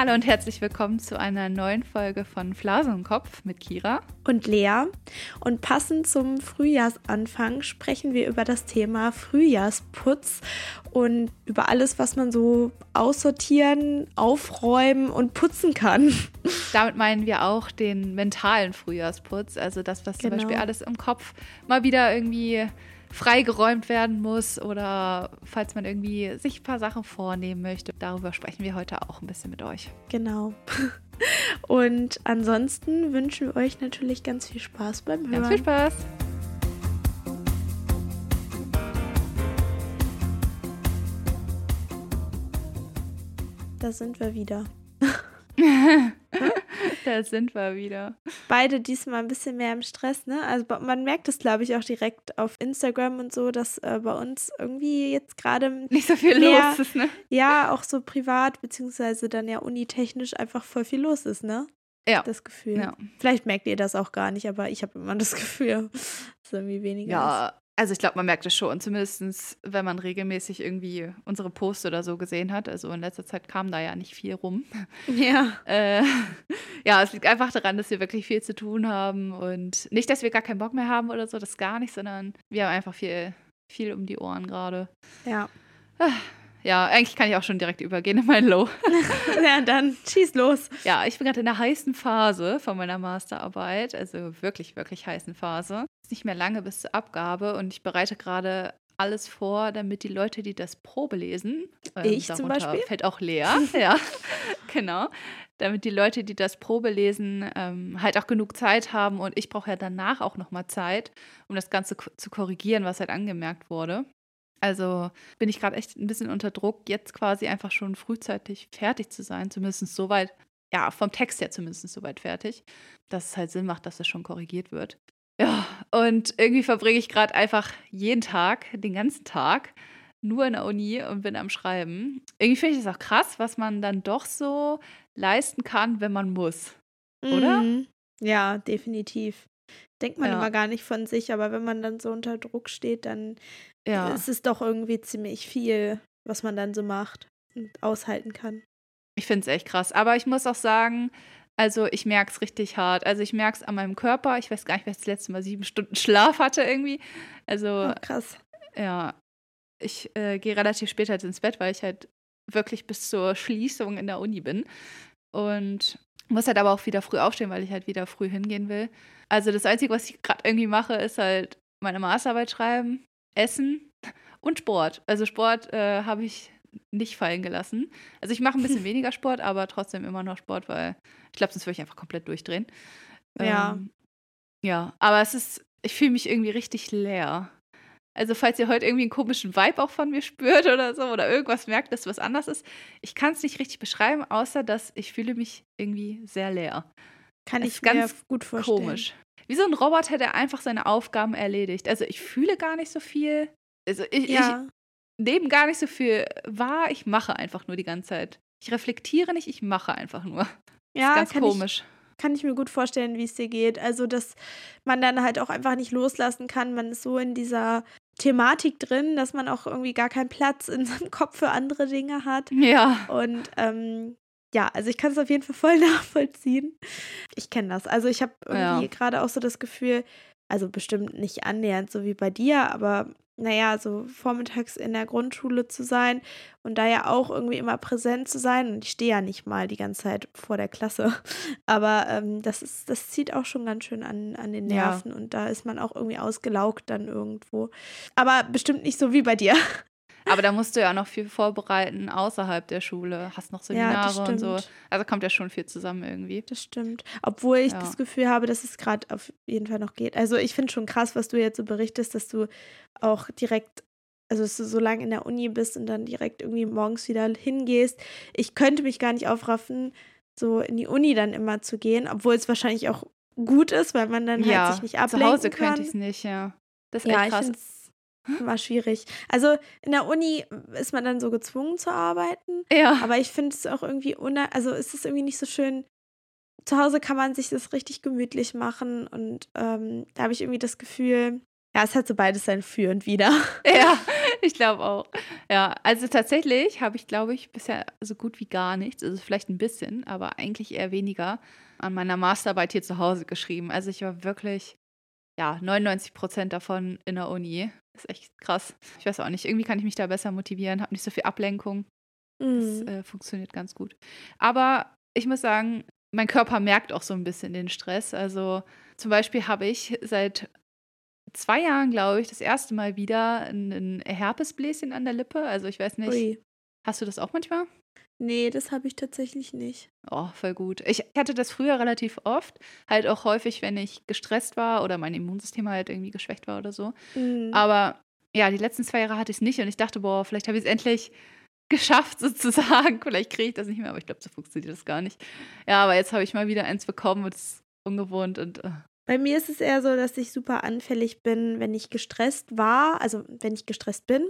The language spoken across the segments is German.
Hallo und herzlich willkommen zu einer neuen Folge von Flase im Kopf mit Kira und Lea. Und passend zum Frühjahrsanfang sprechen wir über das Thema Frühjahrsputz und über alles, was man so aussortieren, aufräumen und putzen kann. Damit meinen wir auch den mentalen Frühjahrsputz, also das, was genau. zum Beispiel alles im Kopf mal wieder irgendwie freigeräumt werden muss oder falls man irgendwie sich ein paar Sachen vornehmen möchte. Darüber sprechen wir heute auch ein bisschen mit euch. Genau. Und ansonsten wünschen wir euch natürlich ganz viel Spaß beim Hören. Ganz viel Spaß. Da sind wir wieder. da sind wir wieder. Beide diesmal ein bisschen mehr im Stress, ne? Also man merkt es, glaube ich, auch direkt auf Instagram und so, dass äh, bei uns irgendwie jetzt gerade nicht so viel mehr, los ist, ne? Ja, auch so privat, beziehungsweise dann ja unitechnisch einfach voll viel los ist, ne? Ja. Das Gefühl. Ja. Vielleicht merkt ihr das auch gar nicht, aber ich habe immer das Gefühl, dass irgendwie weniger ja, ist. Also ich glaube, man merkt es schon, zumindest wenn man regelmäßig irgendwie unsere Posts oder so gesehen hat. Also in letzter Zeit kam da ja nicht viel rum. Ja. Äh, ja, es liegt einfach daran, dass wir wirklich viel zu tun haben und nicht, dass wir gar keinen Bock mehr haben oder so, das gar nicht, sondern wir haben einfach viel, viel um die Ohren gerade. Ja. Ja, eigentlich kann ich auch schon direkt übergehen in mein Low. ja, dann schieß los. Ja, ich bin gerade in der heißen Phase von meiner Masterarbeit, also wirklich, wirklich heißen Phase. Ist nicht mehr lange bis zur Abgabe und ich bereite gerade alles vor, damit die Leute, die das Probe lesen, ähm, ich zum Beispiel, fällt auch leer, ja, genau, damit die Leute, die das Probe lesen, ähm, halt auch genug Zeit haben und ich brauche ja danach auch nochmal Zeit, um das Ganze zu korrigieren, was halt angemerkt wurde. Also bin ich gerade echt ein bisschen unter Druck, jetzt quasi einfach schon frühzeitig fertig zu sein, zumindest soweit, ja, vom Text her zumindest soweit fertig, dass es halt Sinn macht, dass es schon korrigiert wird. Ja, und irgendwie verbringe ich gerade einfach jeden Tag, den ganzen Tag, nur in der Uni und bin am Schreiben. Irgendwie finde ich das auch krass, was man dann doch so leisten kann, wenn man muss. Oder? Mhm. Ja, definitiv. Denkt man ja. immer gar nicht von sich, aber wenn man dann so unter Druck steht, dann ja. ist es doch irgendwie ziemlich viel, was man dann so macht und aushalten kann. Ich finde es echt krass. Aber ich muss auch sagen, also ich merke es richtig hart. Also ich merke es an meinem Körper. Ich weiß gar nicht, wer das letzte Mal sieben Stunden Schlaf hatte irgendwie. Also oh, krass. Ja, ich äh, gehe relativ spät halt ins Bett, weil ich halt wirklich bis zur Schließung in der Uni bin. Und muss halt aber auch wieder früh aufstehen, weil ich halt wieder früh hingehen will. Also das Einzige, was ich gerade irgendwie mache, ist halt meine Masterarbeit schreiben, essen und Sport. Also Sport äh, habe ich nicht fallen gelassen. Also ich mache ein bisschen weniger Sport, aber trotzdem immer noch Sport, weil ich glaube, sonst würde ich einfach komplett durchdrehen. Ja. Ähm, ja, aber es ist, ich fühle mich irgendwie richtig leer. Also falls ihr heute irgendwie einen komischen Vibe auch von mir spürt oder so oder irgendwas merkt, dass was anders ist, ich kann es nicht richtig beschreiben, außer dass ich fühle mich irgendwie sehr leer. Kann das ich ganz gut vorstellen. Komisch. Wie so ein Roboter, der einfach seine Aufgaben erledigt. Also ich fühle gar nicht so viel. Also ich, ja. Nehme gar nicht so viel wahr. Ich mache einfach nur die ganze Zeit. Ich reflektiere nicht, ich mache einfach nur. Ja, das ist ganz komisch. Ich, kann ich mir gut vorstellen, wie es dir geht. Also, dass man dann halt auch einfach nicht loslassen kann. Man ist so in dieser Thematik drin, dass man auch irgendwie gar keinen Platz in seinem Kopf für andere Dinge hat. Ja. Und ähm, ja, also ich kann es auf jeden Fall voll nachvollziehen. Ich kenne das. Also ich habe irgendwie ja. gerade auch so das Gefühl, also bestimmt nicht annähernd so wie bei dir, aber naja, so vormittags in der Grundschule zu sein und da ja auch irgendwie immer präsent zu sein. Und ich stehe ja nicht mal die ganze Zeit vor der Klasse. Aber ähm, das ist, das zieht auch schon ganz schön an, an den Nerven ja. und da ist man auch irgendwie ausgelaugt dann irgendwo. Aber bestimmt nicht so wie bei dir. Aber da musst du ja noch viel vorbereiten außerhalb der Schule. Hast noch Seminare ja, und so. Also kommt ja schon viel zusammen irgendwie. Das stimmt. Obwohl ich ja. das Gefühl habe, dass es gerade auf jeden Fall noch geht. Also ich finde schon krass, was du jetzt so berichtest, dass du auch direkt also dass du so lange in der Uni bist und dann direkt irgendwie morgens wieder hingehst. Ich könnte mich gar nicht aufraffen, so in die Uni dann immer zu gehen, obwohl es wahrscheinlich auch gut ist, weil man dann ja, halt sich nicht ablenken kann. Zu Hause könnte ich es nicht, ja. Das ist ja, echt krass. War schwierig. Also in der Uni ist man dann so gezwungen zu arbeiten. Ja. Aber ich finde es auch irgendwie, also ist es irgendwie nicht so schön. Zu Hause kann man sich das richtig gemütlich machen und ähm, da habe ich irgendwie das Gefühl, Ja, es hat so beides sein Für und Wider. Ja, ich glaube auch. Ja, also tatsächlich habe ich, glaube ich, bisher so gut wie gar nichts, also vielleicht ein bisschen, aber eigentlich eher weniger an meiner Masterarbeit hier zu Hause geschrieben. Also ich war wirklich, ja, 99 Prozent davon in der Uni. Das ist echt krass. Ich weiß auch nicht, irgendwie kann ich mich da besser motivieren, habe nicht so viel Ablenkung. Mhm. Das äh, funktioniert ganz gut. Aber ich muss sagen, mein Körper merkt auch so ein bisschen den Stress. Also zum Beispiel habe ich seit zwei Jahren, glaube ich, das erste Mal wieder ein, ein Herpesbläschen an der Lippe. Also ich weiß nicht. Ui. Hast du das auch manchmal? Nee, das habe ich tatsächlich nicht. Oh, voll gut. Ich hatte das früher relativ oft. Halt auch häufig, wenn ich gestresst war oder mein Immunsystem halt irgendwie geschwächt war oder so. Mhm. Aber ja, die letzten zwei Jahre hatte ich es nicht und ich dachte, boah, vielleicht habe ich es endlich geschafft sozusagen. Vielleicht kriege ich das nicht mehr, aber ich glaube, so funktioniert das gar nicht. Ja, aber jetzt habe ich mal wieder eins bekommen und es ist ungewohnt und uh, bei mir ist es eher so, dass ich super anfällig bin, wenn ich gestresst war, also wenn ich gestresst bin,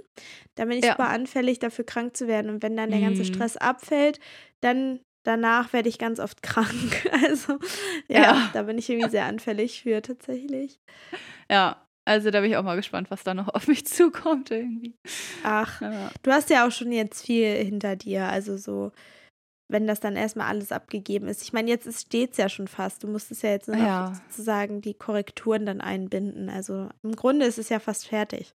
dann bin ich ja. super anfällig dafür krank zu werden. Und wenn dann der ganze mhm. Stress abfällt, dann danach werde ich ganz oft krank. Also ja, ja, da bin ich irgendwie sehr anfällig für tatsächlich. Ja, also da bin ich auch mal gespannt, was da noch auf mich zukommt irgendwie. Ach, ja. du hast ja auch schon jetzt viel hinter dir, also so wenn das dann erstmal alles abgegeben ist. Ich meine, jetzt steht es ja schon fast. Du musstest ja jetzt nur noch ja. sozusagen die Korrekturen dann einbinden. Also im Grunde ist es ja fast fertig.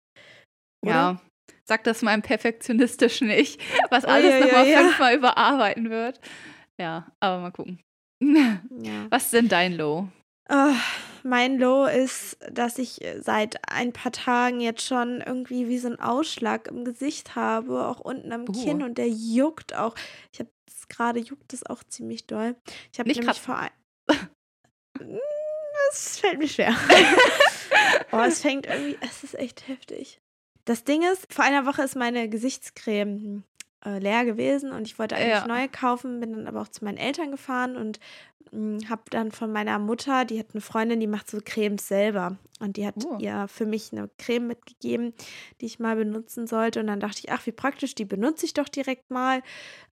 Oder? Ja. Sag das meinem perfektionistischen Ich, was alles oh, ja, nochmal ja, fünfmal überarbeiten wird. Ja, aber mal gucken. Was ist denn dein Low? Oh, mein Low ist, dass ich seit ein paar Tagen jetzt schon irgendwie wie so einen Ausschlag im Gesicht habe, auch unten am uh. Kinn und der juckt auch. Ich habe gerade juckt es auch ziemlich doll. Ich habe nämlich kratzen. vor ein Es fällt mir schwer. oh, es fängt irgendwie, es ist echt heftig. Das Ding ist, vor einer Woche ist meine Gesichtscreme äh, leer gewesen und ich wollte eigentlich ja. neue kaufen, bin dann aber auch zu meinen Eltern gefahren und hm, habe dann von meiner Mutter, die hat eine Freundin, die macht so Cremes selber und die hat oh. ihr für mich eine Creme mitgegeben, die ich mal benutzen sollte und dann dachte ich, ach wie praktisch, die benutze ich doch direkt mal.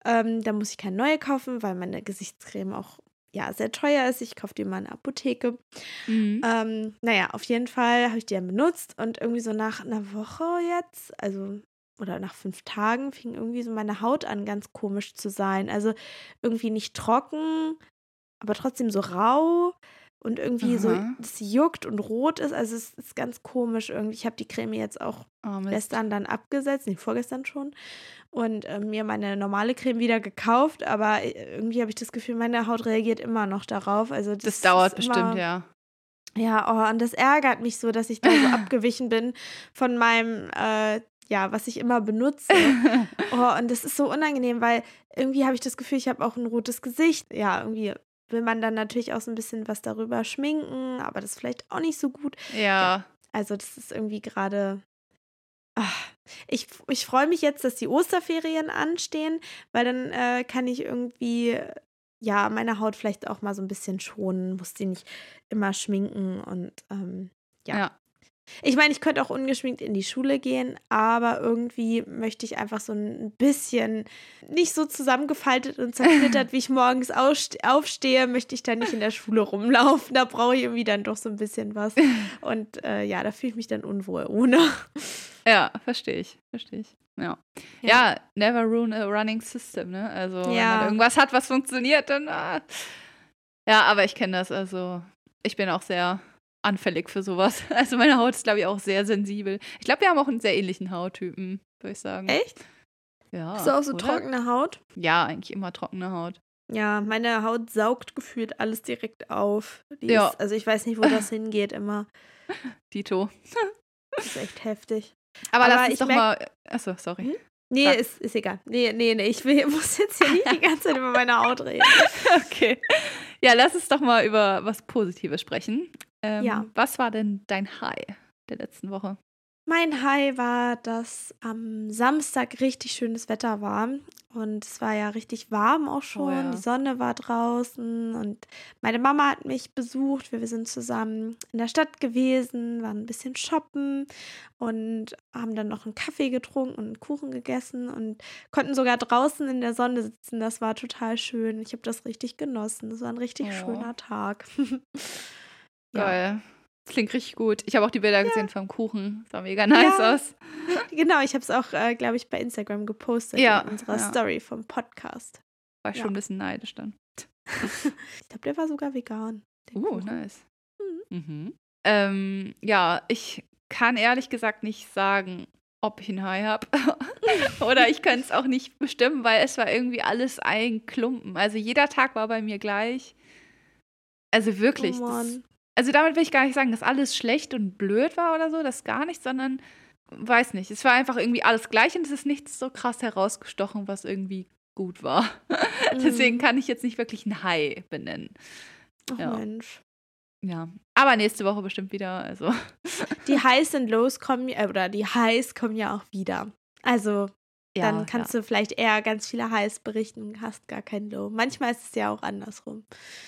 Ähm, da muss ich keine neue kaufen, weil meine Gesichtscreme auch ja, sehr teuer ist. Ich kaufe die mal in der Apotheke. Mhm. Ähm, naja, auf jeden Fall habe ich die dann benutzt und irgendwie so nach einer Woche jetzt, also oder nach fünf Tagen fing irgendwie so meine Haut an, ganz komisch zu sein. Also irgendwie nicht trocken, aber trotzdem so rau und irgendwie Aha. so, es juckt und rot ist. Also es ist ganz komisch irgendwie. Ich habe die Creme jetzt auch oh, gestern dann abgesetzt, nee, vorgestern schon. Und äh, mir meine normale Creme wieder gekauft, aber äh, irgendwie habe ich das Gefühl, meine Haut reagiert immer noch darauf. Also das, das dauert bestimmt, immer, ja. Ja, oh, und das ärgert mich so, dass ich da so abgewichen bin von meinem äh, ja, was ich immer benutze. oh, und das ist so unangenehm, weil irgendwie habe ich das Gefühl, ich habe auch ein rotes Gesicht. Ja, irgendwie will man dann natürlich auch so ein bisschen was darüber schminken, aber das ist vielleicht auch nicht so gut. Ja. ja also das ist irgendwie gerade. Ich, ich freue mich jetzt, dass die Osterferien anstehen, weil dann äh, kann ich irgendwie ja meine Haut vielleicht auch mal so ein bisschen schonen, muss die nicht immer schminken und ähm, ja. ja. Ich meine, ich könnte auch ungeschminkt in die Schule gehen, aber irgendwie möchte ich einfach so ein bisschen nicht so zusammengefaltet und zerknittert, wie ich morgens aufstehe, möchte ich dann nicht in der Schule rumlaufen. Da brauche ich irgendwie dann doch so ein bisschen was. Und äh, ja, da fühle ich mich dann unwohl ohne. Ja, verstehe ich, verstehe ich. Ja. ja. ja, never ruin a running system, ne? Also, ja. wenn man irgendwas hat, was funktioniert, dann. Ah. Ja, aber ich kenne das, also ich bin auch sehr anfällig für sowas. Also meine Haut ist, glaube ich, auch sehr sensibel. Ich glaube, wir haben auch einen sehr ähnlichen Hauttypen, würde ich sagen. Echt? Ja. Hast du auch so oder? trockene Haut? Ja, eigentlich immer trockene Haut. Ja, meine Haut saugt gefühlt alles direkt auf. Die ja. Ist, also ich weiß nicht, wo das hingeht immer. Dito. das ist echt heftig. Aber, Aber lass uns doch mal. Achso, sorry. Hm? Nee, ist, ist egal. Nee, nee, nee. Ich will, muss jetzt hier nicht die ganze Zeit über meine Haut reden. Okay. Ja, lass uns doch mal über was Positives sprechen. Ähm, ja. Was war denn dein High der letzten Woche? Mein High war, dass am Samstag richtig schönes Wetter war. Und es war ja richtig warm auch oh schon. Oh ja. Die Sonne war draußen. Und meine Mama hat mich besucht. Wir sind zusammen in der Stadt gewesen, waren ein bisschen shoppen und haben dann noch einen Kaffee getrunken und einen Kuchen gegessen und konnten sogar draußen in der Sonne sitzen. Das war total schön. Ich habe das richtig genossen. Das war ein richtig oh. schöner Tag. Geil. Klingt richtig gut. Ich habe auch die Bilder ja. gesehen vom Kuchen. Sah mega nice ja. aus. Genau, ich habe es auch, äh, glaube ich, bei Instagram gepostet ja. in unserer ja. Story vom Podcast. War ich schon ein bisschen neidisch dann. ich glaube, der war sogar vegan. Uh, Kuchen. nice. Mhm. Mhm. Ähm, ja, ich kann ehrlich gesagt nicht sagen, ob ich ein Hai habe. Oder ich könnte es auch nicht bestimmen, weil es war irgendwie alles ein Klumpen. Also jeder Tag war bei mir gleich. Also wirklich. Oh das, also damit will ich gar nicht sagen, dass alles schlecht und blöd war oder so, das gar nicht, sondern weiß nicht. Es war einfach irgendwie alles gleich und es ist nichts so krass herausgestochen, was irgendwie gut war. Mhm. Deswegen kann ich jetzt nicht wirklich ein Hai benennen. Ach ja. Mensch. Ja, aber nächste Woche bestimmt wieder. Also. Die Highs und Lows kommen äh, oder die Highs kommen ja auch wieder. Also ja, dann kannst ja. du vielleicht eher ganz viele Highs berichten und hast gar kein Low. Manchmal ist es ja auch andersrum.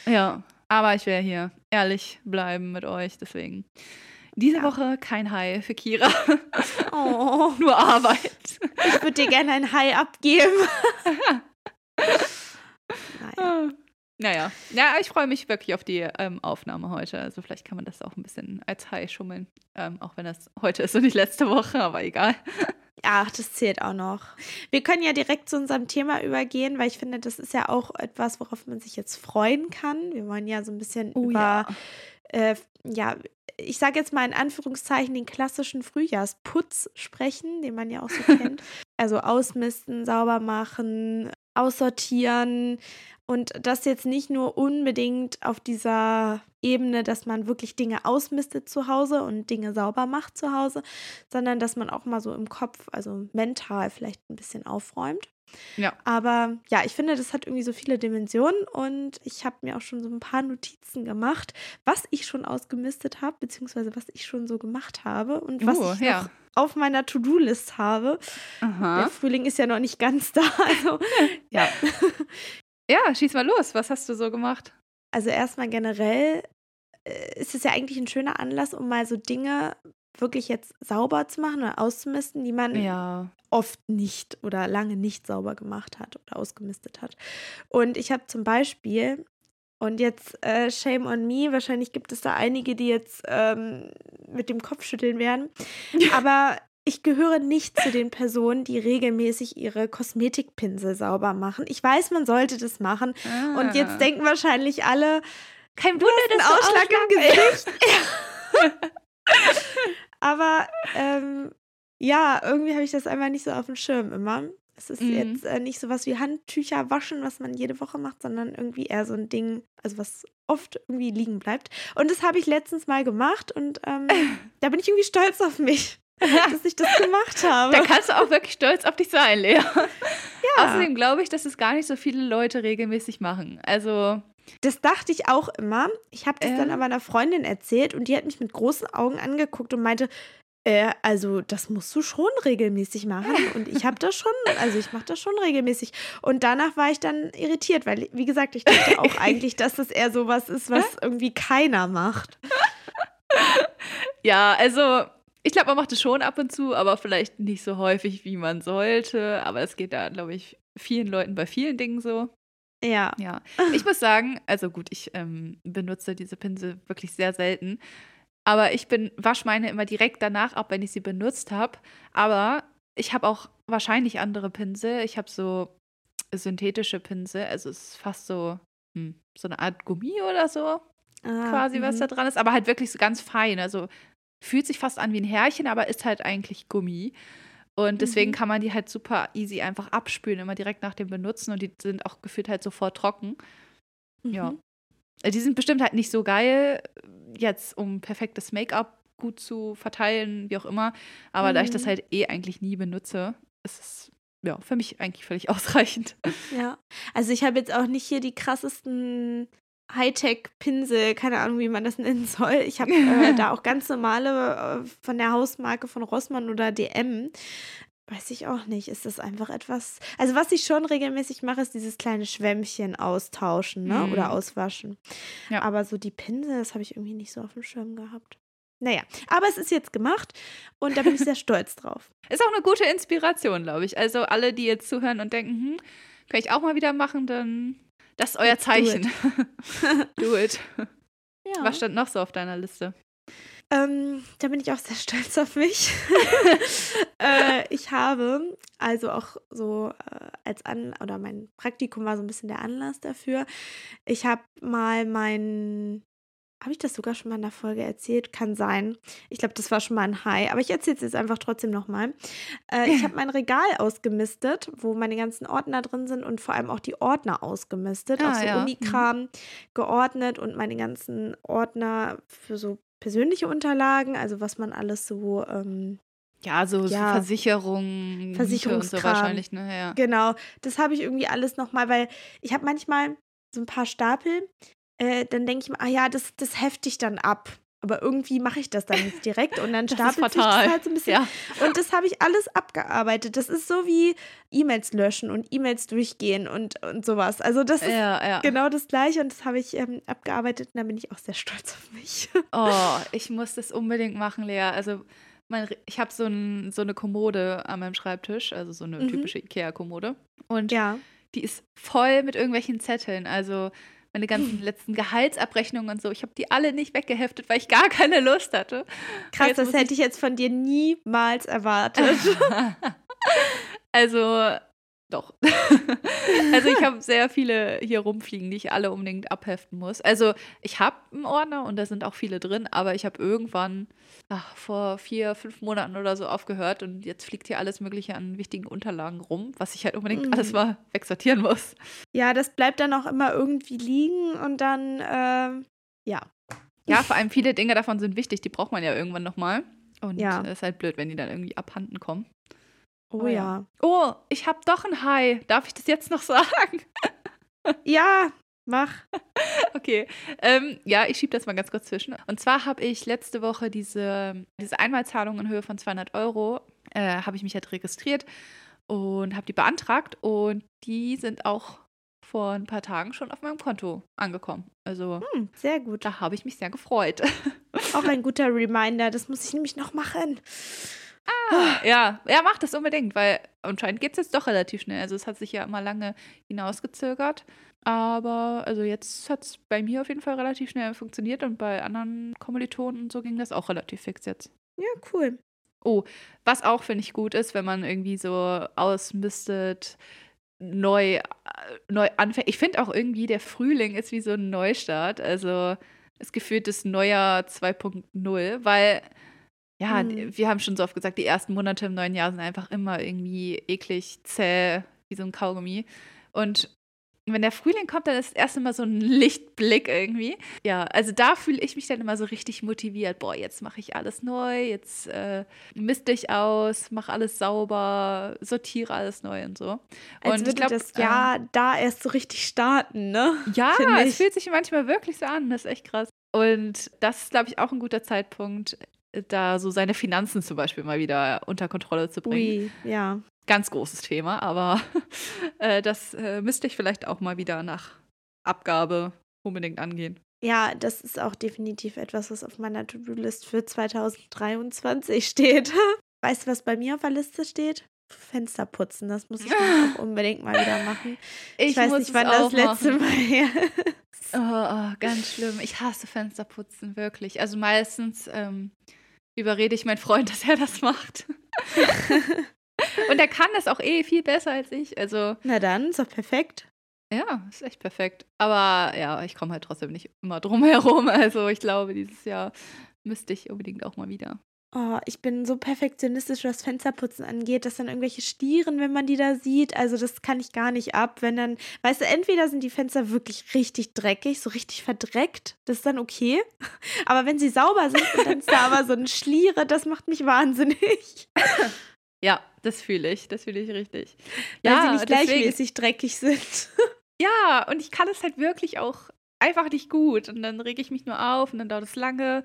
Ja, aber ich werde hier ehrlich bleiben mit euch, deswegen. Diese ja. Woche kein High für Kira. Oh. Nur Arbeit. Ich würde dir gerne ein High abgeben. naja. Naja, ja, ich freue mich wirklich auf die ähm, Aufnahme heute. Also vielleicht kann man das auch ein bisschen als High schummeln. Ähm, auch wenn das heute ist und nicht letzte Woche, aber egal. Ach, das zählt auch noch. Wir können ja direkt zu unserem Thema übergehen, weil ich finde, das ist ja auch etwas, worauf man sich jetzt freuen kann. Wir wollen ja so ein bisschen oh, über, ja, äh, ja ich sage jetzt mal in Anführungszeichen, den klassischen Frühjahrsputz sprechen, den man ja auch so kennt. Also ausmisten, sauber machen, aussortieren, und das jetzt nicht nur unbedingt auf dieser Ebene, dass man wirklich Dinge ausmistet zu Hause und Dinge sauber macht zu Hause, sondern dass man auch mal so im Kopf, also mental vielleicht ein bisschen aufräumt. Ja. Aber ja, ich finde, das hat irgendwie so viele Dimensionen und ich habe mir auch schon so ein paar Notizen gemacht, was ich schon ausgemistet habe, beziehungsweise was ich schon so gemacht habe und was uh, ich ja. noch auf meiner To-Do-List habe. Aha. Der Frühling ist ja noch nicht ganz da. Also, ja. Ja, schieß mal los. Was hast du so gemacht? Also erstmal generell äh, ist es ja eigentlich ein schöner Anlass, um mal so Dinge wirklich jetzt sauber zu machen oder auszumisten, die man ja. oft nicht oder lange nicht sauber gemacht hat oder ausgemistet hat. Und ich habe zum Beispiel, und jetzt äh, shame on me, wahrscheinlich gibt es da einige, die jetzt ähm, mit dem Kopf schütteln werden, aber ich gehöre nicht zu den Personen, die regelmäßig ihre Kosmetikpinsel sauber machen. Ich weiß, man sollte das machen. Ah. Und jetzt denken wahrscheinlich alle, kein Wunder, das Ausschlag, Ausschlag im Gesicht. Aber ähm, ja, irgendwie habe ich das einfach nicht so auf dem Schirm immer. Es ist mhm. jetzt äh, nicht so was wie Handtücher waschen, was man jede Woche macht, sondern irgendwie eher so ein Ding, also was oft irgendwie liegen bleibt. Und das habe ich letztens mal gemacht und ähm, da bin ich irgendwie stolz auf mich. dass ich das gemacht habe. Da kannst du auch wirklich stolz auf dich sein, Lea. Ja. Außerdem glaube ich, dass es gar nicht so viele Leute regelmäßig machen. Also. Das dachte ich auch immer. Ich habe das äh. dann aber einer Freundin erzählt und die hat mich mit großen Augen angeguckt und meinte, äh, also das musst du schon regelmäßig machen. Und ich habe das schon, also ich mache das schon regelmäßig. Und danach war ich dann irritiert, weil, wie gesagt, ich dachte auch eigentlich, dass das eher so was ist, was irgendwie keiner macht. Ja, also ich glaube, man macht es schon ab und zu, aber vielleicht nicht so häufig, wie man sollte. Aber es geht da, glaube ich, vielen Leuten bei vielen Dingen so. Ja. Ja. Ich muss sagen, also gut, ich ähm, benutze diese Pinsel wirklich sehr selten. Aber ich bin, wasche meine immer direkt danach ab, wenn ich sie benutzt habe. Aber ich habe auch wahrscheinlich andere Pinsel. Ich habe so synthetische Pinsel. Also es ist fast so, hm, so eine Art Gummi oder so. Ah, quasi, was mhm. da dran ist. Aber halt wirklich so ganz fein. Also fühlt sich fast an wie ein Härchen, aber ist halt eigentlich Gummi. Und deswegen mhm. kann man die halt super easy einfach abspülen, immer direkt nach dem Benutzen und die sind auch gefühlt halt sofort trocken. Mhm. Ja. Äh, die sind bestimmt halt nicht so geil, jetzt um perfektes Make-up gut zu verteilen, wie auch immer. Aber mhm. da ich das mhm. halt eh eigentlich nie benutze, ist es ja für mich eigentlich völlig ausreichend. Ja, also ich habe jetzt auch nicht hier die krassesten Hightech-Pinsel, keine Ahnung, wie man das nennen soll. Ich habe äh, da auch ganz normale äh, von der Hausmarke von Rossmann oder DM. Weiß ich auch nicht. Ist das einfach etwas. Also, was ich schon regelmäßig mache, ist dieses kleine Schwämmchen austauschen ne? Mm. oder auswaschen. Ja. Aber so die Pinsel, das habe ich irgendwie nicht so auf dem Schirm gehabt. Naja, aber es ist jetzt gemacht und da bin ich sehr stolz drauf. Ist auch eine gute Inspiration, glaube ich. Also, alle, die jetzt zuhören und denken, hm, kann ich auch mal wieder machen, dann das ist euer Zeichen. Do it. Do it. Ja. Was stand noch so auf deiner Liste? Ähm, da bin ich auch sehr stolz auf mich. äh, ich habe also auch so äh, als An oder mein Praktikum war so ein bisschen der Anlass dafür. Ich habe mal mein habe ich das sogar schon mal in der Folge erzählt? Kann sein. Ich glaube, das war schon mal ein High. Aber ich erzähle es jetzt einfach trotzdem nochmal. Äh, ich habe mein Regal ausgemistet, wo meine ganzen Ordner drin sind und vor allem auch die Ordner ausgemistet. Ah, auch so ja. Unikram mhm. geordnet und meine ganzen Ordner für so persönliche Unterlagen, also was man alles so. Ähm, ja, so, ja, so Versicherungen, Versicherungskram. so wahrscheinlich, ne? Ja. Genau, das habe ich irgendwie alles nochmal, weil ich habe manchmal so ein paar Stapel, äh, dann denke ich mir, ah ja, das, das hefte ich dann ab. Aber irgendwie mache ich das dann nicht direkt und dann stapelt sich das halt so ein bisschen. Ja. Und das habe ich alles abgearbeitet. Das ist so wie E-Mails löschen und E-Mails durchgehen und, und sowas. Also das ist ja, ja. genau das Gleiche und das habe ich ähm, abgearbeitet und da bin ich auch sehr stolz auf mich. Oh, ich muss das unbedingt machen, Lea. Also mein, ich habe so, ein, so eine Kommode an meinem Schreibtisch, also so eine mhm. typische Ikea-Kommode. Und ja. die ist voll mit irgendwelchen Zetteln. Also meine ganzen letzten Gehaltsabrechnungen und so. Ich habe die alle nicht weggeheftet, weil ich gar keine Lust hatte. Krass, das hätte ich jetzt von dir niemals erwartet. also doch. also ich habe sehr viele hier rumfliegen, die ich alle unbedingt abheften muss. Also ich habe einen Ordner und da sind auch viele drin, aber ich habe irgendwann ach, vor vier, fünf Monaten oder so aufgehört und jetzt fliegt hier alles Mögliche an wichtigen Unterlagen rum, was ich halt unbedingt mhm. alles mal wegsortieren muss. Ja, das bleibt dann auch immer irgendwie liegen und dann, äh, ja. Ja, vor allem viele Dinge davon sind wichtig, die braucht man ja irgendwann nochmal. Und ja. ist halt blöd, wenn die dann irgendwie abhanden kommen. Oh, oh ja. Oh, ich habe doch ein Hai. Darf ich das jetzt noch sagen? ja, mach. Okay. Ähm, ja, ich schiebe das mal ganz kurz zwischen. Und zwar habe ich letzte Woche diese, diese Einmalzahlung in Höhe von 200 Euro, äh, habe ich mich halt registriert und habe die beantragt. Und die sind auch vor ein paar Tagen schon auf meinem Konto angekommen. Also hm, sehr gut. Da habe ich mich sehr gefreut. Auch ein guter Reminder. Das muss ich nämlich noch machen. Ah, ja, ja, mach das unbedingt, weil anscheinend geht es jetzt doch relativ schnell. Also es hat sich ja immer lange hinausgezögert. Aber also jetzt hat es bei mir auf jeden Fall relativ schnell funktioniert und bei anderen Kommilitonen und so ging das auch relativ fix jetzt. Ja, cool. Oh, was auch finde ich gut ist, wenn man irgendwie so ausmistet, neu, äh, neu anfängt. Ich finde auch irgendwie, der Frühling ist wie so ein Neustart. Also es gefühlt das Neujahr 2.0, weil ja, mhm. wir haben schon so oft gesagt, die ersten Monate im neuen Jahr sind einfach immer irgendwie eklig, zäh, wie so ein Kaugummi. Und wenn der Frühling kommt, dann ist es erst immer so ein Lichtblick irgendwie. Ja, also da fühle ich mich dann immer so richtig motiviert. Boah, jetzt mache ich alles neu, jetzt äh, misst dich aus, mach alles sauber, sortiere alles neu und so. Als und würde glaub, das Jahr äh, da erst so richtig starten, ne? Ja, es fühlt sich manchmal wirklich so an, das ist echt krass. Und das ist, glaube ich, auch ein guter Zeitpunkt, da so seine Finanzen zum Beispiel mal wieder unter Kontrolle zu bringen. Ui, ja. Ganz großes Thema, aber äh, das äh, müsste ich vielleicht auch mal wieder nach Abgabe unbedingt angehen. Ja, das ist auch definitiv etwas, was auf meiner To-Do-List für 2023 steht. Weißt du, was bei mir auf der Liste steht? Fenster putzen. Das muss ich auch unbedingt mal wieder machen. Ich, ich weiß nicht, wann das letzte machen. Mal her ist. Oh, oh, ganz schlimm. Ich hasse Fensterputzen, wirklich. Also meistens ähm, überrede ich meinen Freund, dass er das macht. Und er kann das auch eh viel besser als ich. Also. Na dann, ist doch perfekt. Ja, ist echt perfekt. Aber ja, ich komme halt trotzdem nicht immer drum herum. Also ich glaube, dieses Jahr müsste ich unbedingt auch mal wieder. Oh, ich bin so perfektionistisch, was Fensterputzen angeht, dass dann irgendwelche Stieren, wenn man die da sieht, also das kann ich gar nicht ab. Wenn dann, weißt du, entweder sind die Fenster wirklich richtig dreckig, so richtig verdreckt, das ist dann okay. Aber wenn sie sauber sind und dann ist da aber so ein Schliere, das macht mich wahnsinnig. Ja, das fühle ich, das fühle ich richtig. Weil ja, sie nicht gleichmäßig dreckig sind. Ja, und ich kann es halt wirklich auch einfach nicht gut. Und dann rege ich mich nur auf und dann dauert es lange.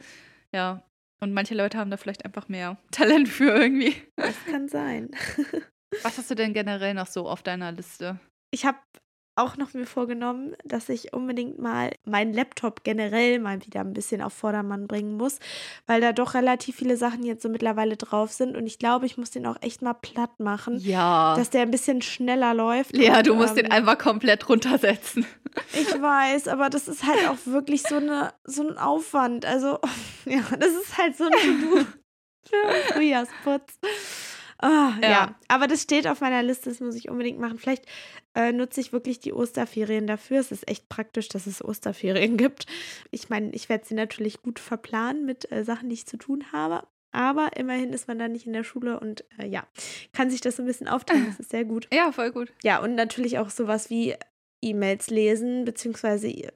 Ja, und manche Leute haben da vielleicht einfach mehr Talent für irgendwie. Das kann sein. Was hast du denn generell noch so auf deiner Liste? Ich habe auch noch mir vorgenommen, dass ich unbedingt mal meinen Laptop generell mal wieder ein bisschen auf Vordermann bringen muss, weil da doch relativ viele Sachen jetzt so mittlerweile drauf sind und ich glaube, ich muss den auch echt mal platt machen. Ja. Dass der ein bisschen schneller läuft. Ja, und, du musst ähm, den einfach komplett runtersetzen. Ich weiß, aber das ist halt auch wirklich so, eine, so ein Aufwand. Also, ja, das ist halt so ein To-Do für Frühjahrsputz. Ah, ja. Ja. aber das steht auf meiner Liste, das muss ich unbedingt machen. Vielleicht äh, nutze ich wirklich die Osterferien dafür. Es ist echt praktisch, dass es Osterferien gibt. Ich meine, ich werde sie natürlich gut verplanen mit äh, Sachen, die ich zu tun habe. Aber immerhin ist man da nicht in der Schule und äh, ja, kann sich das so ein bisschen aufteilen. Das ist sehr gut. Ja, voll gut. Ja, und natürlich auch sowas wie E-Mails lesen, beziehungsweise äh,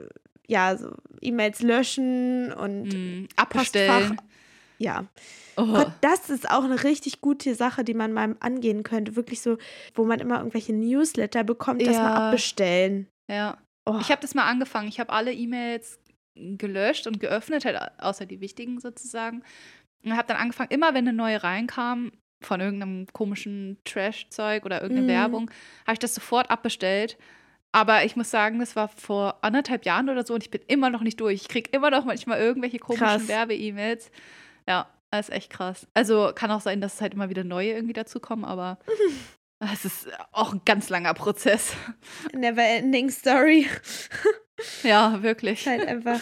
ja, so E-Mails löschen und Mm, abbestellen. Ja. Oh. Gott, das ist auch eine richtig gute Sache, die man mal angehen könnte. Wirklich so, wo man immer irgendwelche Newsletter bekommt, das mal abbestellen. Ja. Oh. Ich habe das mal angefangen. Ich habe alle E-Mails gelöscht und geöffnet, halt außer die wichtigen sozusagen. Und habe dann angefangen, immer wenn eine neue reinkam, von irgendeinem komischen Trash-Zeug oder irgendeine Mhm. Werbung, habe ich das sofort abbestellt. Aber ich muss sagen, das war vor anderthalb Jahren oder so und ich bin immer noch nicht durch. Ich kriege immer noch manchmal irgendwelche komischen. Werbe-E-Mails. Ja, das ist echt krass. Also kann auch sein, dass es halt immer wieder neue irgendwie dazukommen, aber es ist auch ein ganz langer Prozess. Never ending story. Ja, wirklich. Halt einfach,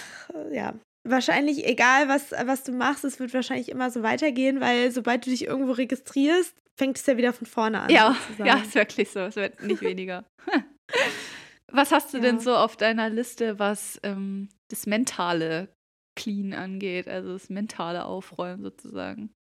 ja. Wahrscheinlich, egal was, was du machst, es wird wahrscheinlich immer so weitergehen, weil sobald du dich irgendwo registrierst, fängt es ja wieder von vorne an. Ja, sozusagen. ja, ist wirklich so. Es wird nicht weniger. Was hast du denn Ja. so auf deiner Liste, was ähm, das mentale Clean angeht, also das mentale Aufräumen sozusagen?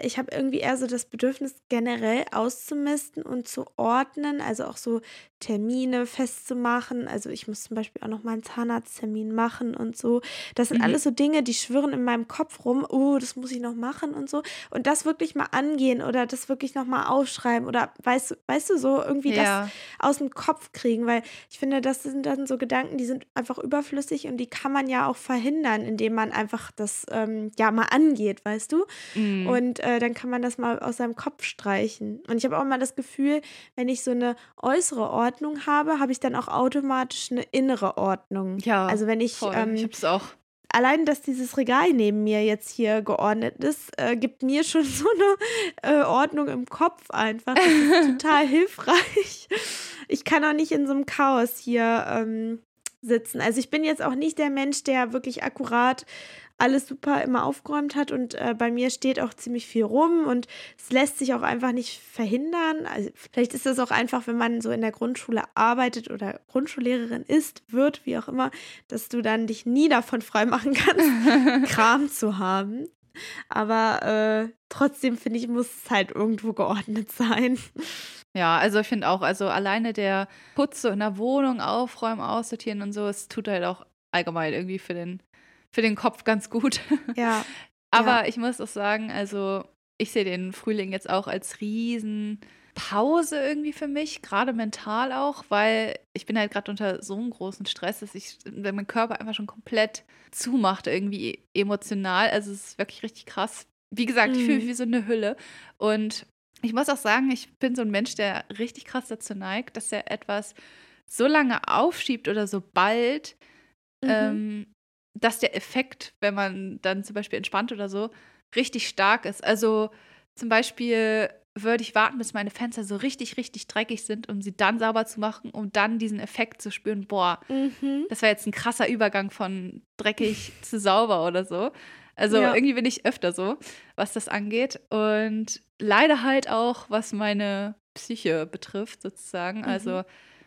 ich habe irgendwie eher so das Bedürfnis, generell auszumisten und zu ordnen, also auch so Termine festzumachen. Also ich muss zum Beispiel auch noch mal einen Zahnarzttermin machen und so. Das sind Mhm. alles so Dinge, die schwirren in meinem Kopf rum. Oh, das muss ich noch machen und so. Und das wirklich mal angehen oder das wirklich noch mal aufschreiben oder weißt, du- weißt du so irgendwie das ja, aus dem Kopf kriegen, weil ich finde, das sind dann so Gedanken, die sind einfach überflüssig und die kann man ja auch verhindern, indem man einfach das ähm, ja mal angeht, weißt du? mm, Und äh, dann kann man das mal aus seinem Kopf streichen. Und ich habe auch mal das Gefühl, wenn ich so eine äußere Ordnung habe, habe ich dann auch automatisch eine innere Ordnung. ja, Also wenn ich, voll. ähm, ich hab's auch. allein, dass dieses Regal neben mir jetzt hier geordnet ist, äh, gibt mir schon so eine äh, Ordnung im Kopf einfach. Das ist total hilfreich. Ich kann auch nicht in so einem Chaos hier ähm, sitzen. Also ich bin jetzt auch nicht der Mensch, der wirklich akkurat alles super immer aufgeräumt hat und äh, bei mir steht auch ziemlich viel rum und es lässt sich auch einfach nicht verhindern. Also vielleicht ist das auch einfach, wenn man so in der Grundschule arbeitet oder Grundschullehrerin ist, wird, wie auch immer, dass du dann dich nie davon freimachen kannst, Kram zu haben. Aber äh, trotzdem finde ich, muss es halt irgendwo geordnet sein. Ja, also ich finde auch, also alleine der Putz so in der Wohnung aufräumen, aussortieren und so, es tut halt auch allgemein irgendwie für den, für den Kopf ganz gut. Ja. Aber ich muss auch sagen, also ich sehe den Frühling jetzt auch als riesen Pause irgendwie für mich, gerade mental auch, weil ich bin halt gerade unter so einem großen Stress, dass ich, wenn mein Körper einfach schon komplett zumacht, irgendwie emotional. Also es ist wirklich richtig krass. Wie gesagt, ich fühle mich Mhm. wie so eine Hülle. Und ich muss auch sagen, ich bin so ein Mensch, der richtig krass dazu neigt, dass er etwas so lange aufschiebt oder so bald, Mhm. ähm, dass der Effekt, wenn man dann zum Beispiel entspannt oder so, richtig stark ist. Also zum Beispiel würde ich warten, bis meine Fenster so richtig, richtig dreckig sind, um sie dann sauber zu machen, um dann diesen Effekt zu spüren, boah, Mhm. das war jetzt ein krasser Übergang von dreckig zu sauber oder so. Also Ja. irgendwie bin ich öfter so, was das angeht. Und leider halt auch, was meine Psyche betrifft, sozusagen. Mhm. Also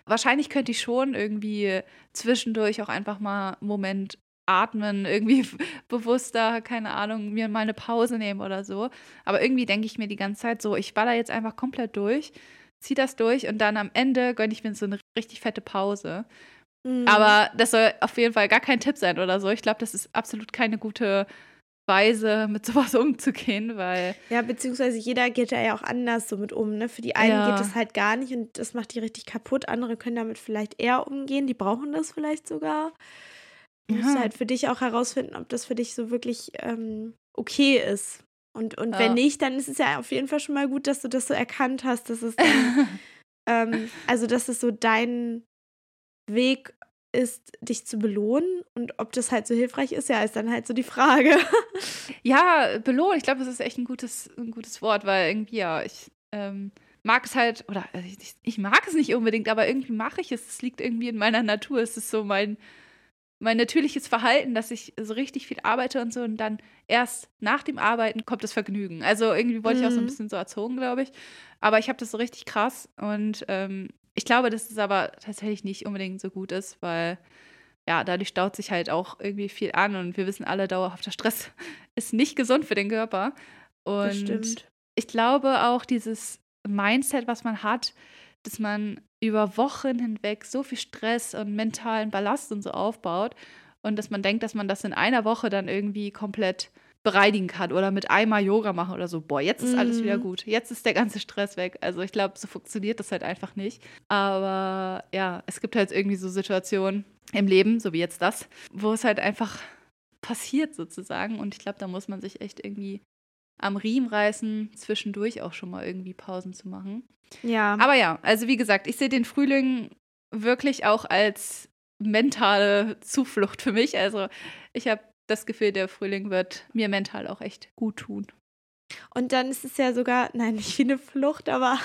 wahrscheinlich könnte ich schon irgendwie zwischendurch auch einfach mal einen Moment atmen, irgendwie bewusster, keine Ahnung, mir mal eine Pause nehmen oder so. Aber irgendwie denke ich mir die ganze Zeit so, ich baller jetzt einfach komplett durch, zieh das durch und dann am Ende gönne ich mir so eine richtig fette Pause. Mhm. Aber das soll auf jeden Fall gar kein Tipp sein oder so. Ich glaube, das ist absolut keine gute Weise, mit sowas umzugehen, weil Ja, beziehungsweise jeder geht da ja auch anders so mit um. Ne? Für die einen Ja. geht es halt gar nicht und das macht die richtig kaputt. Andere können damit vielleicht eher umgehen. Die brauchen das vielleicht sogar. Du musst halt für dich auch herausfinden, ob das für dich so wirklich ähm, okay ist. Und, und Ja. wenn nicht, dann ist es ja auf jeden Fall schon mal gut, dass du das so erkannt hast, dass es dann, ähm, also dass es so dein, Weg ist, dich zu belohnen. Und ob das halt so hilfreich ist, ja, ist dann halt so die Frage. Ja, belohnen, ich glaube, das ist echt ein gutes, ein gutes Wort, weil irgendwie, ja, ich ähm, mag es halt, oder äh, ich, ich, mag es nicht unbedingt, aber irgendwie mache ich es. Es liegt irgendwie in meiner Natur. Es ist so mein, mein natürliches Verhalten, dass ich so richtig viel arbeite und so und dann erst nach dem Arbeiten kommt das Vergnügen. Also irgendwie wollte ich auch so ein mhm. bisschen so erzogen, glaube ich. Aber ich habe das so richtig krass und ähm, ich glaube, dass es aber tatsächlich nicht unbedingt so gut ist, weil ja, dadurch staut sich halt auch irgendwie viel an und wir wissen alle, dauerhafter Stress ist nicht gesund für den Körper. Und ich glaube auch dieses Mindset, was man hat, dass man über Wochen hinweg so viel Stress und mentalen Ballast und so aufbaut und dass man denkt, dass man das in einer Woche dann irgendwie komplett bereinigen kann oder mit einmal Yoga machen oder so. Boah, jetzt ist alles wieder mhm. gut. Jetzt ist der ganze Stress weg. Also ich glaube, so funktioniert das halt einfach nicht. Aber ja, es gibt halt irgendwie so Situationen im Leben, so wie jetzt das, wo es halt einfach passiert sozusagen. Und ich glaube, da muss man sich echt irgendwie am Riemen reißen, zwischendurch auch schon mal irgendwie Pausen zu machen. Ja. Aber ja, also wie gesagt, ich sehe den Frühling wirklich auch als mentale Zuflucht für mich. Also ich habe das Gefühl, der Frühling wird mir mental auch echt gut tun. Und dann ist es ja sogar, nein, nicht wie eine Flucht, aber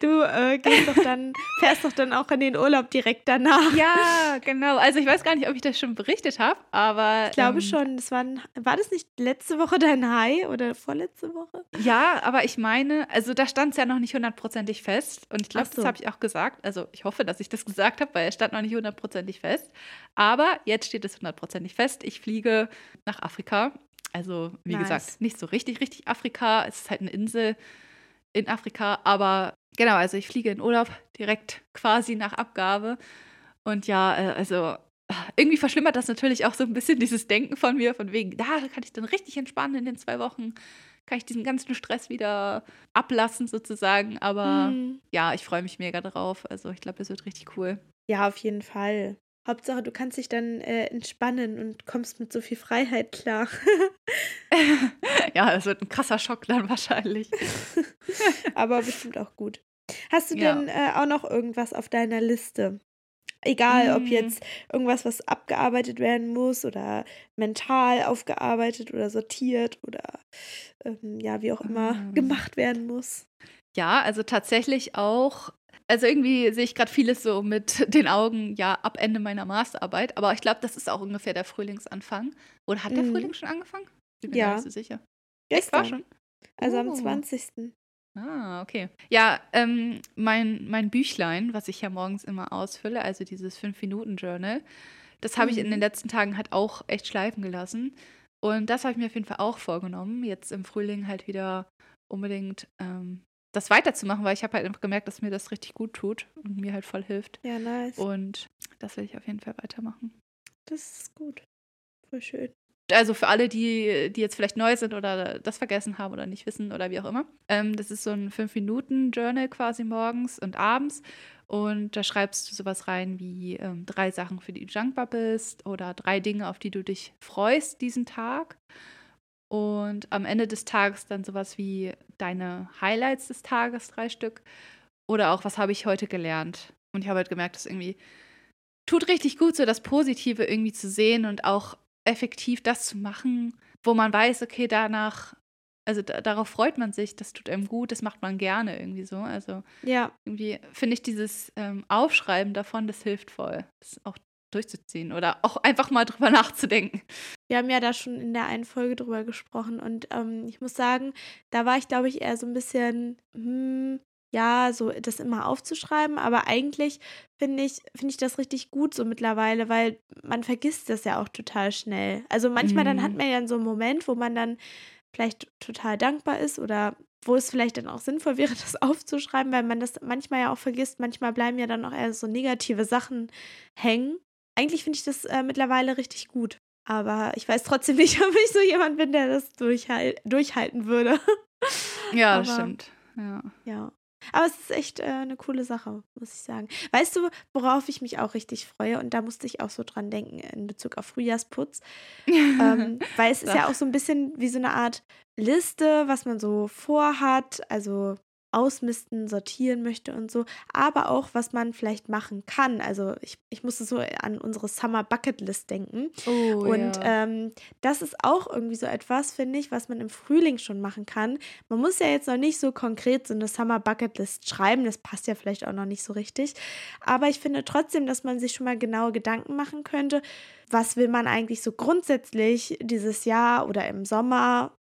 Du äh, gehst doch dann, fährst doch dann auch in den Urlaub direkt danach. Ja, genau. Also ich weiß gar nicht, ob ich das schon berichtet habe, aber. Ich glaube ähm, schon. Das war, war das nicht letzte Woche dein High oder vorletzte Woche? Ja, aber ich meine, also da stand es ja noch nicht hundertprozentig fest. Und ich glaube, so. das habe ich auch gesagt. Also ich hoffe, dass ich das gesagt habe, weil es stand noch nicht hundertprozentig fest. Aber jetzt steht es hundertprozentig fest. Ich fliege nach Afrika. Also, wie nice. gesagt, nicht so richtig, richtig Afrika. Es ist halt eine Insel in Afrika. Aber genau, also ich fliege in Urlaub direkt quasi nach Abgabe. Und ja, äh, also irgendwie verschlimmert das natürlich auch so ein bisschen dieses Denken von mir, von wegen, da kann ich dann richtig entspannen in den zwei Wochen, kann ich diesen ganzen Stress wieder ablassen sozusagen. Aber mhm. ja, ich freue mich mega drauf. Also ich glaube, es wird richtig cool. Ja, auf jeden Fall. Hauptsache, du kannst dich dann äh, entspannen und kommst mit so viel Freiheit klar. ja, das wird ein krasser Schock dann wahrscheinlich. Aber bestimmt auch gut. Hast du ja. denn äh, auch noch irgendwas auf deiner Liste? Egal, mm. ob jetzt irgendwas, was abgearbeitet werden muss oder mental aufgearbeitet oder sortiert oder ähm, ja, wie auch immer mm. gemacht werden muss. Ja, also tatsächlich auch also irgendwie sehe ich gerade vieles so mit den Augen, ja, ab Ende meiner Masterarbeit. Aber ich glaube, das ist auch ungefähr der Frühlingsanfang. Oder hat mhm. der Frühling schon angefangen? Ich bin ja. mir nicht so sicher. Gestern. war schon. Also oh. am 20. Ah, okay. Ja, ähm, mein, mein Büchlein, was ich ja morgens immer ausfülle, also dieses 5-Minuten-Journal, das habe mhm. ich in den mhm. letzten Tagen halt auch echt schleifen gelassen. Und das habe ich mir auf jeden Fall auch vorgenommen, jetzt im Frühling halt wieder unbedingt ähm, das weiterzumachen, weil ich habe halt einfach gemerkt, dass mir das richtig gut tut und mir halt voll hilft. Ja, nice. Und das will ich auf jeden Fall weitermachen. Das ist gut. Voll schön. Also für alle, die, die jetzt vielleicht neu sind oder das vergessen haben oder nicht wissen oder wie auch immer. Ähm, das ist so ein 5-Minuten-Journal quasi morgens und abends. Und da schreibst du sowas rein wie ähm, drei Sachen, für die du dankbar bist oder drei Dinge, auf die du dich freust diesen Tag. Und am Ende des Tages dann sowas wie deine Highlights des Tages, drei Stück. Oder auch, was habe ich heute gelernt? Und ich habe halt gemerkt, dass irgendwie tut richtig gut, so das Positive irgendwie zu sehen und auch effektiv das zu machen, wo man weiß, okay, danach, also da, darauf freut man sich, das tut einem gut, das macht man gerne irgendwie so. Also ja. irgendwie finde ich dieses ähm, Aufschreiben davon, das hilft voll. Das auch durchzuziehen oder auch einfach mal drüber nachzudenken. Wir haben ja da schon in der einen Folge drüber gesprochen und ähm, ich muss sagen, da war ich, glaube ich, eher so ein bisschen, hm, ja, so das immer aufzuschreiben, aber eigentlich finde ich, finde ich das richtig gut so mittlerweile, weil man vergisst das ja auch total schnell. Also manchmal mhm. dann hat mhm. man ja so einen Moment, wo man dann vielleicht total dankbar ist oder wo es vielleicht dann auch sinnvoll wäre, das aufzuschreiben, weil man das manchmal ja auch vergisst. Manchmal bleiben ja dann auch eher so negative Sachen hängen eigentlich finde ich das äh, mittlerweile richtig gut. Aber ich weiß trotzdem nicht, ob ich so jemand bin, der das durchhal durchhalten würde. Ja, das stimmt. Ja. ja. Aber es ist echt äh, eine coole Sache, muss ich sagen. Weißt du, worauf ich mich auch richtig freue? Und da musste ich auch so dran denken in Bezug auf Frühjahrsputz. ähm, weil es ist ja auch so ein bisschen wie so eine Art Liste, was man so vorhat. Also ausmisten, sortieren möchte und so, aber auch, was man vielleicht machen kann. Also ich, ich musste so an unsere Summer Bucket List denken. Oh, und ja. ähm, das ist auch irgendwie so etwas, finde ich, was man im Frühling schon machen kann. Man muss ja jetzt noch nicht so konkret so eine Summer Bucket List schreiben, das passt ja vielleicht auch noch nicht so richtig. Aber ich finde trotzdem, dass man sich schon mal genaue Gedanken machen könnte, was will man eigentlich so grundsätzlich dieses Jahr oder im Sommer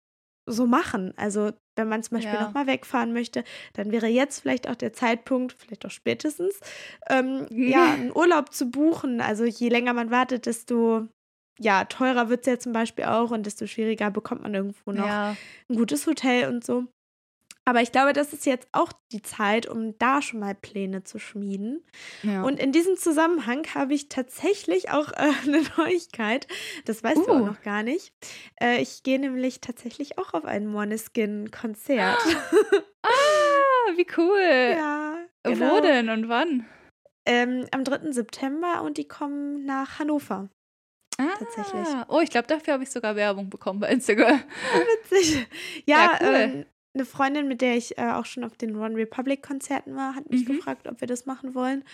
so machen. Also wenn man zum Beispiel ja. nochmal wegfahren möchte, dann wäre jetzt vielleicht auch der Zeitpunkt, vielleicht auch spätestens, ähm, ja, einen Urlaub zu buchen. Also je länger man wartet, desto ja, teurer wird es ja zum Beispiel auch und desto schwieriger bekommt man irgendwo noch ja. ein gutes Hotel und so. Aber ich glaube, das ist jetzt auch die Zeit, um da schon mal Pläne zu schmieden. Ja. Und in diesem Zusammenhang habe ich tatsächlich auch äh, eine Neuigkeit. Das weißt uh. du auch uh. noch gar nicht. Äh, ich gehe nämlich tatsächlich auch auf ein Moneskin-Konzert. ah, wie cool. Ja. Genau. Wo denn und wann? Ähm, am 3. September und die kommen nach Hannover. Ah, tatsächlich. Oh, ich glaube, dafür habe ich sogar Werbung bekommen bei Instagram. Witzig. Ja, ja cool. ähm, eine Freundin, mit der ich äh, auch schon auf den One Republic Konzerten war, hat mich mhm. gefragt, ob wir das machen wollen.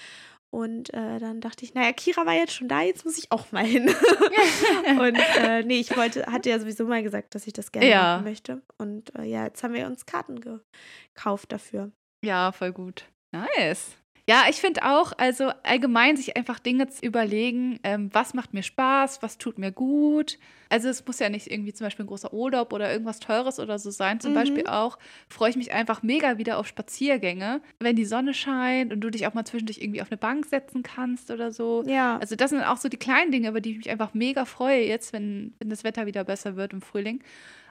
Und äh, dann dachte ich, naja, Kira war jetzt schon da, jetzt muss ich auch mal hin. und äh, nee, ich wollte, hatte ja sowieso mal gesagt, dass ich das gerne ja. machen möchte. Und äh, ja, jetzt haben wir uns Karten gekauft dafür. Ja, voll gut. Nice. Ja, ich finde auch, also allgemein sich einfach Dinge zu überlegen, ähm, was macht mir Spaß, was tut mir gut. Also es muss ja nicht irgendwie zum Beispiel ein großer Urlaub oder irgendwas Teures oder so sein. Zum mhm. Beispiel auch freue ich mich einfach mega wieder auf Spaziergänge, wenn die Sonne scheint und du dich auch mal zwischendurch irgendwie auf eine Bank setzen kannst oder so. Ja. Also das sind auch so die kleinen Dinge, über die ich mich einfach mega freue jetzt, wenn, wenn das Wetter wieder besser wird im Frühling.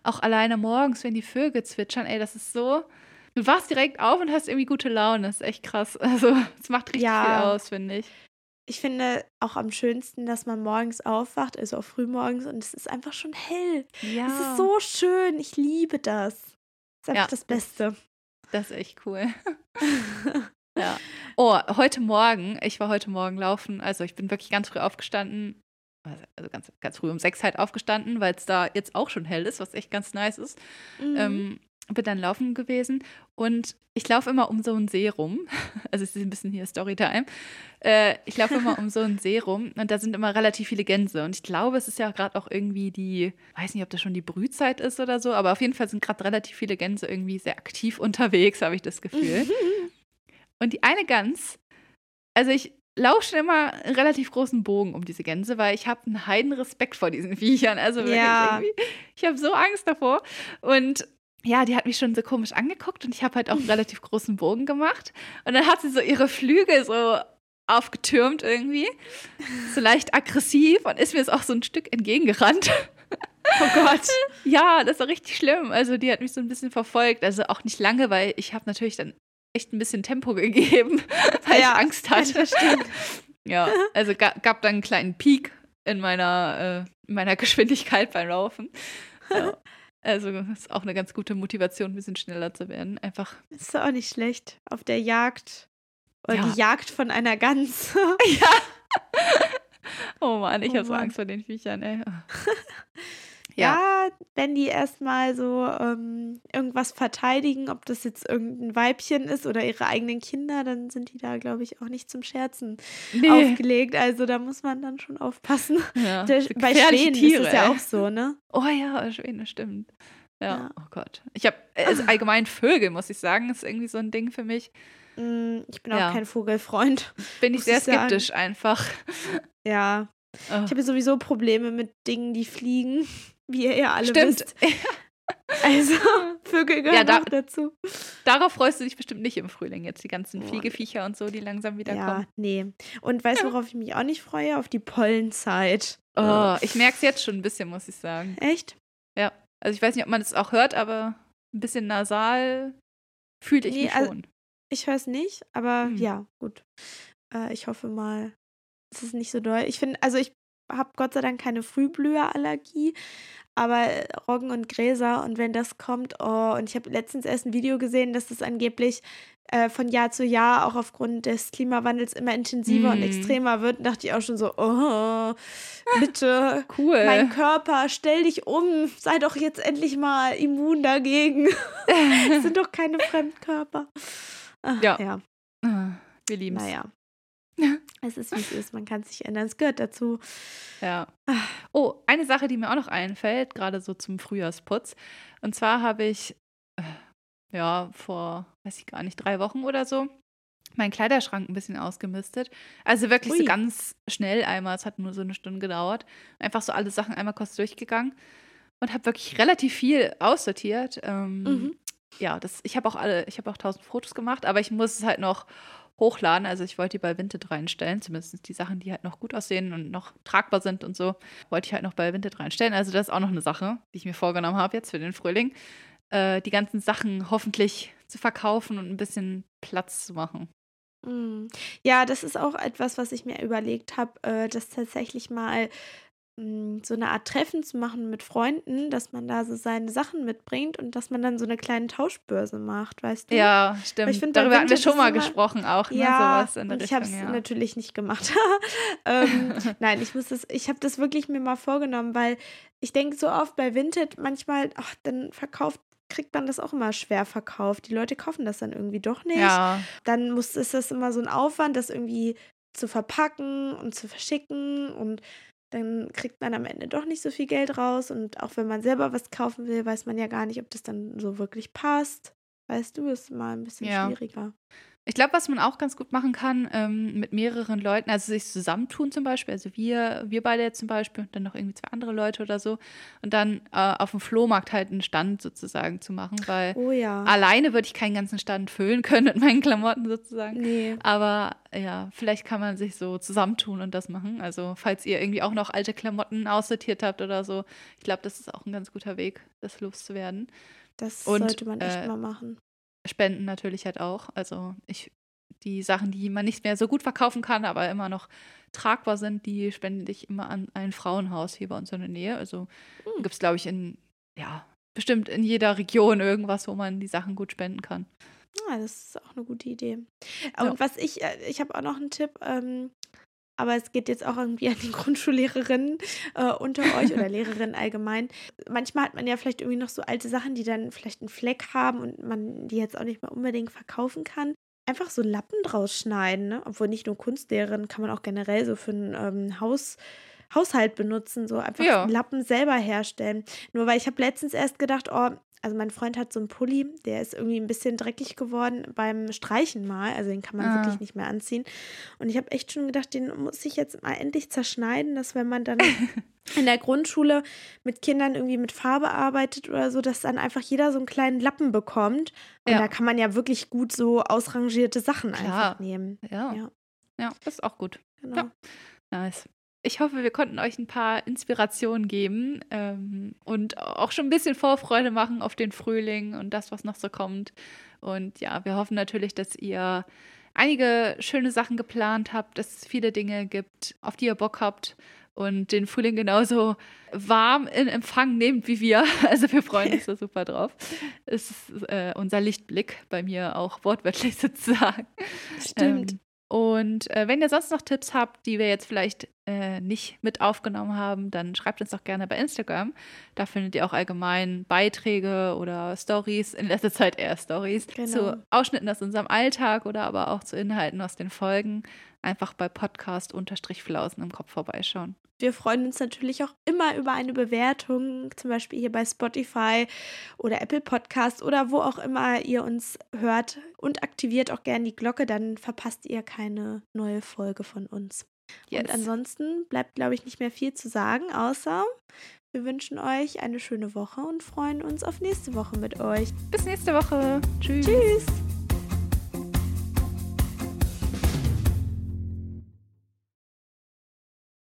Auch alleine morgens, wenn die Vögel zwitschern, ey, das ist so Du wachst direkt auf und hast irgendwie gute Laune. Das ist echt krass. Also, es macht richtig ja. viel aus, finde ich. Ich finde auch am schönsten, dass man morgens aufwacht, also auch frühmorgens, und es ist einfach schon hell. Ja. Es ist so schön. Ich liebe das. Das ist einfach ja. das Beste. Das ist echt cool. ja. Oh, heute Morgen, ich war heute Morgen laufen, also ich bin wirklich ganz früh aufgestanden, also ganz, ganz früh um sechs halt aufgestanden, weil es da jetzt auch schon hell ist, was echt ganz nice ist. Mhm. Ähm, bin dann laufen gewesen und ich laufe immer um so einen See rum. Also es ist ein bisschen hier Storytime. Äh, ich laufe immer um so einen See rum und da sind immer relativ viele Gänse. Und ich glaube, es ist ja gerade auch irgendwie die, weiß nicht, ob das schon die Brühzeit ist oder so, aber auf jeden Fall sind gerade relativ viele Gänse irgendwie sehr aktiv unterwegs, habe ich das Gefühl. und die eine Gans, also ich laufe schon immer einen relativ großen Bogen um diese Gänse, weil ich habe einen heiden Respekt vor diesen Viechern. Also wirklich ja. irgendwie, ich habe so Angst davor. Und ja, die hat mich schon so komisch angeguckt und ich habe halt auch einen relativ großen Bogen gemacht. Und dann hat sie so ihre Flügel so aufgetürmt irgendwie, so leicht aggressiv und ist mir jetzt auch so ein Stück entgegengerannt. Oh Gott. Ja, das war richtig schlimm. Also die hat mich so ein bisschen verfolgt. Also auch nicht lange, weil ich habe natürlich dann echt ein bisschen Tempo gegeben, weil ja, ich Angst hatte. Ja, also gab, gab dann einen kleinen Peak in meiner, äh, in meiner Geschwindigkeit beim Laufen. Ja. Also ist auch eine ganz gute Motivation, ein bisschen schneller zu werden. Einfach. Ist auch nicht schlecht. Auf der Jagd. Oder ja. die Jagd von einer Gans. ja. Oh Mann, ich oh habe so Angst vor den Viechern, ey. Ja, wenn die erstmal so ähm, irgendwas verteidigen, ob das jetzt irgendein Weibchen ist oder ihre eigenen Kinder, dann sind die da, glaube ich, auch nicht zum Scherzen nee. aufgelegt. Also da muss man dann schon aufpassen. Ja, Der, bei Schwänen Tiere, ist es ja ey. auch so, ne? Oh ja, Schwäne, stimmt. Ja, ja. oh Gott. Ich habe, also allgemein Vögel, muss ich sagen, ist irgendwie so ein Ding für mich. Mm, ich bin auch ja. kein Vogelfreund. Bin ich sehr skeptisch einfach. Ja. Oh. Ich habe sowieso Probleme mit Dingen, die fliegen wie ihr ja alle Stimmt. wisst. Also, Vögel gehören ja, da, auch dazu. Darauf freust du dich bestimmt nicht im Frühling jetzt, die ganzen Fliegeviecher und so, die langsam wieder ja, kommen. Ja, nee. Und weißt du, worauf ich mich auch nicht freue? Auf die Pollenzeit. Oh, ich merke es jetzt schon ein bisschen, muss ich sagen. Echt? Ja. Also ich weiß nicht, ob man es auch hört, aber ein bisschen nasal fühle ich nee, mich also, schon. Ich höre es nicht, aber hm. ja, gut. Äh, ich hoffe mal, es ist nicht so doll. Ich finde, also ich habe Gott sei Dank keine Frühblüherallergie, aber Roggen und Gräser und wenn das kommt, oh, und ich habe letztens erst ein Video gesehen, dass das angeblich äh, von Jahr zu Jahr auch aufgrund des Klimawandels immer intensiver mm. und extremer wird, dachte ich auch schon so, oh, bitte, cool. mein Körper, stell dich um, sei doch jetzt endlich mal immun dagegen. Es sind doch keine Fremdkörper. Ach, ja. ja. Ah, wir lieben es. Naja. es ist, wie es ist. Man kann sich ändern. Es gehört dazu. Ja. Ah. Oh, eine Sache, die mir auch noch einfällt, gerade so zum Frühjahrsputz. Und zwar habe ich, äh, ja, vor, weiß ich gar nicht, drei Wochen oder so, meinen Kleiderschrank ein bisschen ausgemistet. Also wirklich Ui. so ganz schnell einmal. Es hat nur so eine Stunde gedauert. Einfach so alle Sachen einmal kurz durchgegangen und habe wirklich relativ viel aussortiert. Ähm, mhm. Ja, das, ich habe auch alle, ich habe auch tausend Fotos gemacht, aber ich muss es halt noch hochladen. Also ich wollte die bei Vinted reinstellen, zumindest die Sachen, die halt noch gut aussehen und noch tragbar sind und so, wollte ich halt noch bei Vinted reinstellen. Also das ist auch noch eine Sache, die ich mir vorgenommen habe jetzt für den Frühling. Äh, die ganzen Sachen hoffentlich zu verkaufen und ein bisschen Platz zu machen. Mm. Ja, das ist auch etwas, was ich mir überlegt habe, äh, das tatsächlich mal so eine Art Treffen zu machen mit Freunden, dass man da so seine Sachen mitbringt und dass man dann so eine kleine Tauschbörse macht, weißt du? Ja, stimmt. Ich find, Darüber hatten wir schon mal gesprochen auch, ne? Ja, Sowas in der ich habe es ja. natürlich nicht gemacht. ähm, nein, ich muss das, ich habe das wirklich mir mal vorgenommen, weil ich denke so oft bei Vinted manchmal, ach, dann verkauft kriegt man das auch immer schwer verkauft. Die Leute kaufen das dann irgendwie doch nicht. Ja. Dann muss ist das immer so ein Aufwand, das irgendwie zu verpacken und zu verschicken und dann kriegt man am Ende doch nicht so viel Geld raus. Und auch wenn man selber was kaufen will, weiß man ja gar nicht, ob das dann so wirklich passt. Weißt du, ist mal ein bisschen ja. schwieriger. Ich glaube, was man auch ganz gut machen kann, ähm, mit mehreren Leuten, also sich zusammentun zum Beispiel, also wir, wir beide jetzt zum Beispiel und dann noch irgendwie zwei andere Leute oder so und dann äh, auf dem Flohmarkt halt einen Stand sozusagen zu machen, weil oh ja. alleine würde ich keinen ganzen Stand füllen können mit meinen Klamotten sozusagen. Nee. Aber ja, vielleicht kann man sich so zusammentun und das machen. Also falls ihr irgendwie auch noch alte Klamotten aussortiert habt oder so, ich glaube, das ist auch ein ganz guter Weg, das loszuwerden. Das und, sollte man echt äh, mal machen. Spenden natürlich halt auch. Also ich, die Sachen, die man nicht mehr so gut verkaufen kann, aber immer noch tragbar sind, die spende ich immer an ein Frauenhaus hier bei uns in der Nähe. Also hm. gibt es, glaube ich, in, ja, bestimmt in jeder Region irgendwas, wo man die Sachen gut spenden kann. Ja, das ist auch eine gute Idee. Und ja. was ich, äh, ich habe auch noch einen Tipp, ähm, aber es geht jetzt auch irgendwie an die Grundschullehrerinnen äh, unter euch oder Lehrerinnen allgemein. Manchmal hat man ja vielleicht irgendwie noch so alte Sachen, die dann vielleicht einen Fleck haben und man die jetzt auch nicht mehr unbedingt verkaufen kann. Einfach so Lappen draus schneiden, ne? obwohl nicht nur Kunstlehrerin, kann man auch generell so für ein ähm, Haus. Haushalt benutzen, so einfach ja. Lappen selber herstellen. Nur weil ich habe letztens erst gedacht, oh, also mein Freund hat so einen Pulli, der ist irgendwie ein bisschen dreckig geworden beim Streichen mal. Also den kann man ah. wirklich nicht mehr anziehen. Und ich habe echt schon gedacht, den muss ich jetzt mal endlich zerschneiden, dass wenn man dann in der Grundschule mit Kindern irgendwie mit Farbe arbeitet oder so, dass dann einfach jeder so einen kleinen Lappen bekommt. Und ja. da kann man ja wirklich gut so ausrangierte Sachen Klar. einfach nehmen. Ja. ja. Ja, das ist auch gut. Genau. Ja. Nice ich hoffe, wir konnten euch ein paar Inspirationen geben ähm, und auch schon ein bisschen Vorfreude machen auf den Frühling und das, was noch so kommt. Und ja, wir hoffen natürlich, dass ihr einige schöne Sachen geplant habt, dass es viele Dinge gibt, auf die ihr Bock habt und den Frühling genauso warm in Empfang nehmt wie wir. Also wir freuen uns da super drauf. Es ist äh, unser Lichtblick bei mir auch wortwörtlich sozusagen. Stimmt. Ähm, und äh, wenn ihr sonst noch Tipps habt, die wir jetzt vielleicht äh, nicht mit aufgenommen haben, dann schreibt uns doch gerne bei Instagram. Da findet ihr auch allgemein Beiträge oder Stories, in letzter Zeit eher Stories, genau. zu Ausschnitten aus unserem Alltag oder aber auch zu Inhalten aus den Folgen. Einfach bei Podcast-Flausen im Kopf vorbeischauen. Wir freuen uns natürlich auch immer über eine Bewertung, zum Beispiel hier bei Spotify oder Apple Podcast oder wo auch immer ihr uns hört. Und aktiviert auch gerne die Glocke, dann verpasst ihr keine neue Folge von uns. Yes. Und ansonsten bleibt, glaube ich, nicht mehr viel zu sagen, außer wir wünschen euch eine schöne Woche und freuen uns auf nächste Woche mit euch. Bis nächste Woche. Tschüss. Tschüss.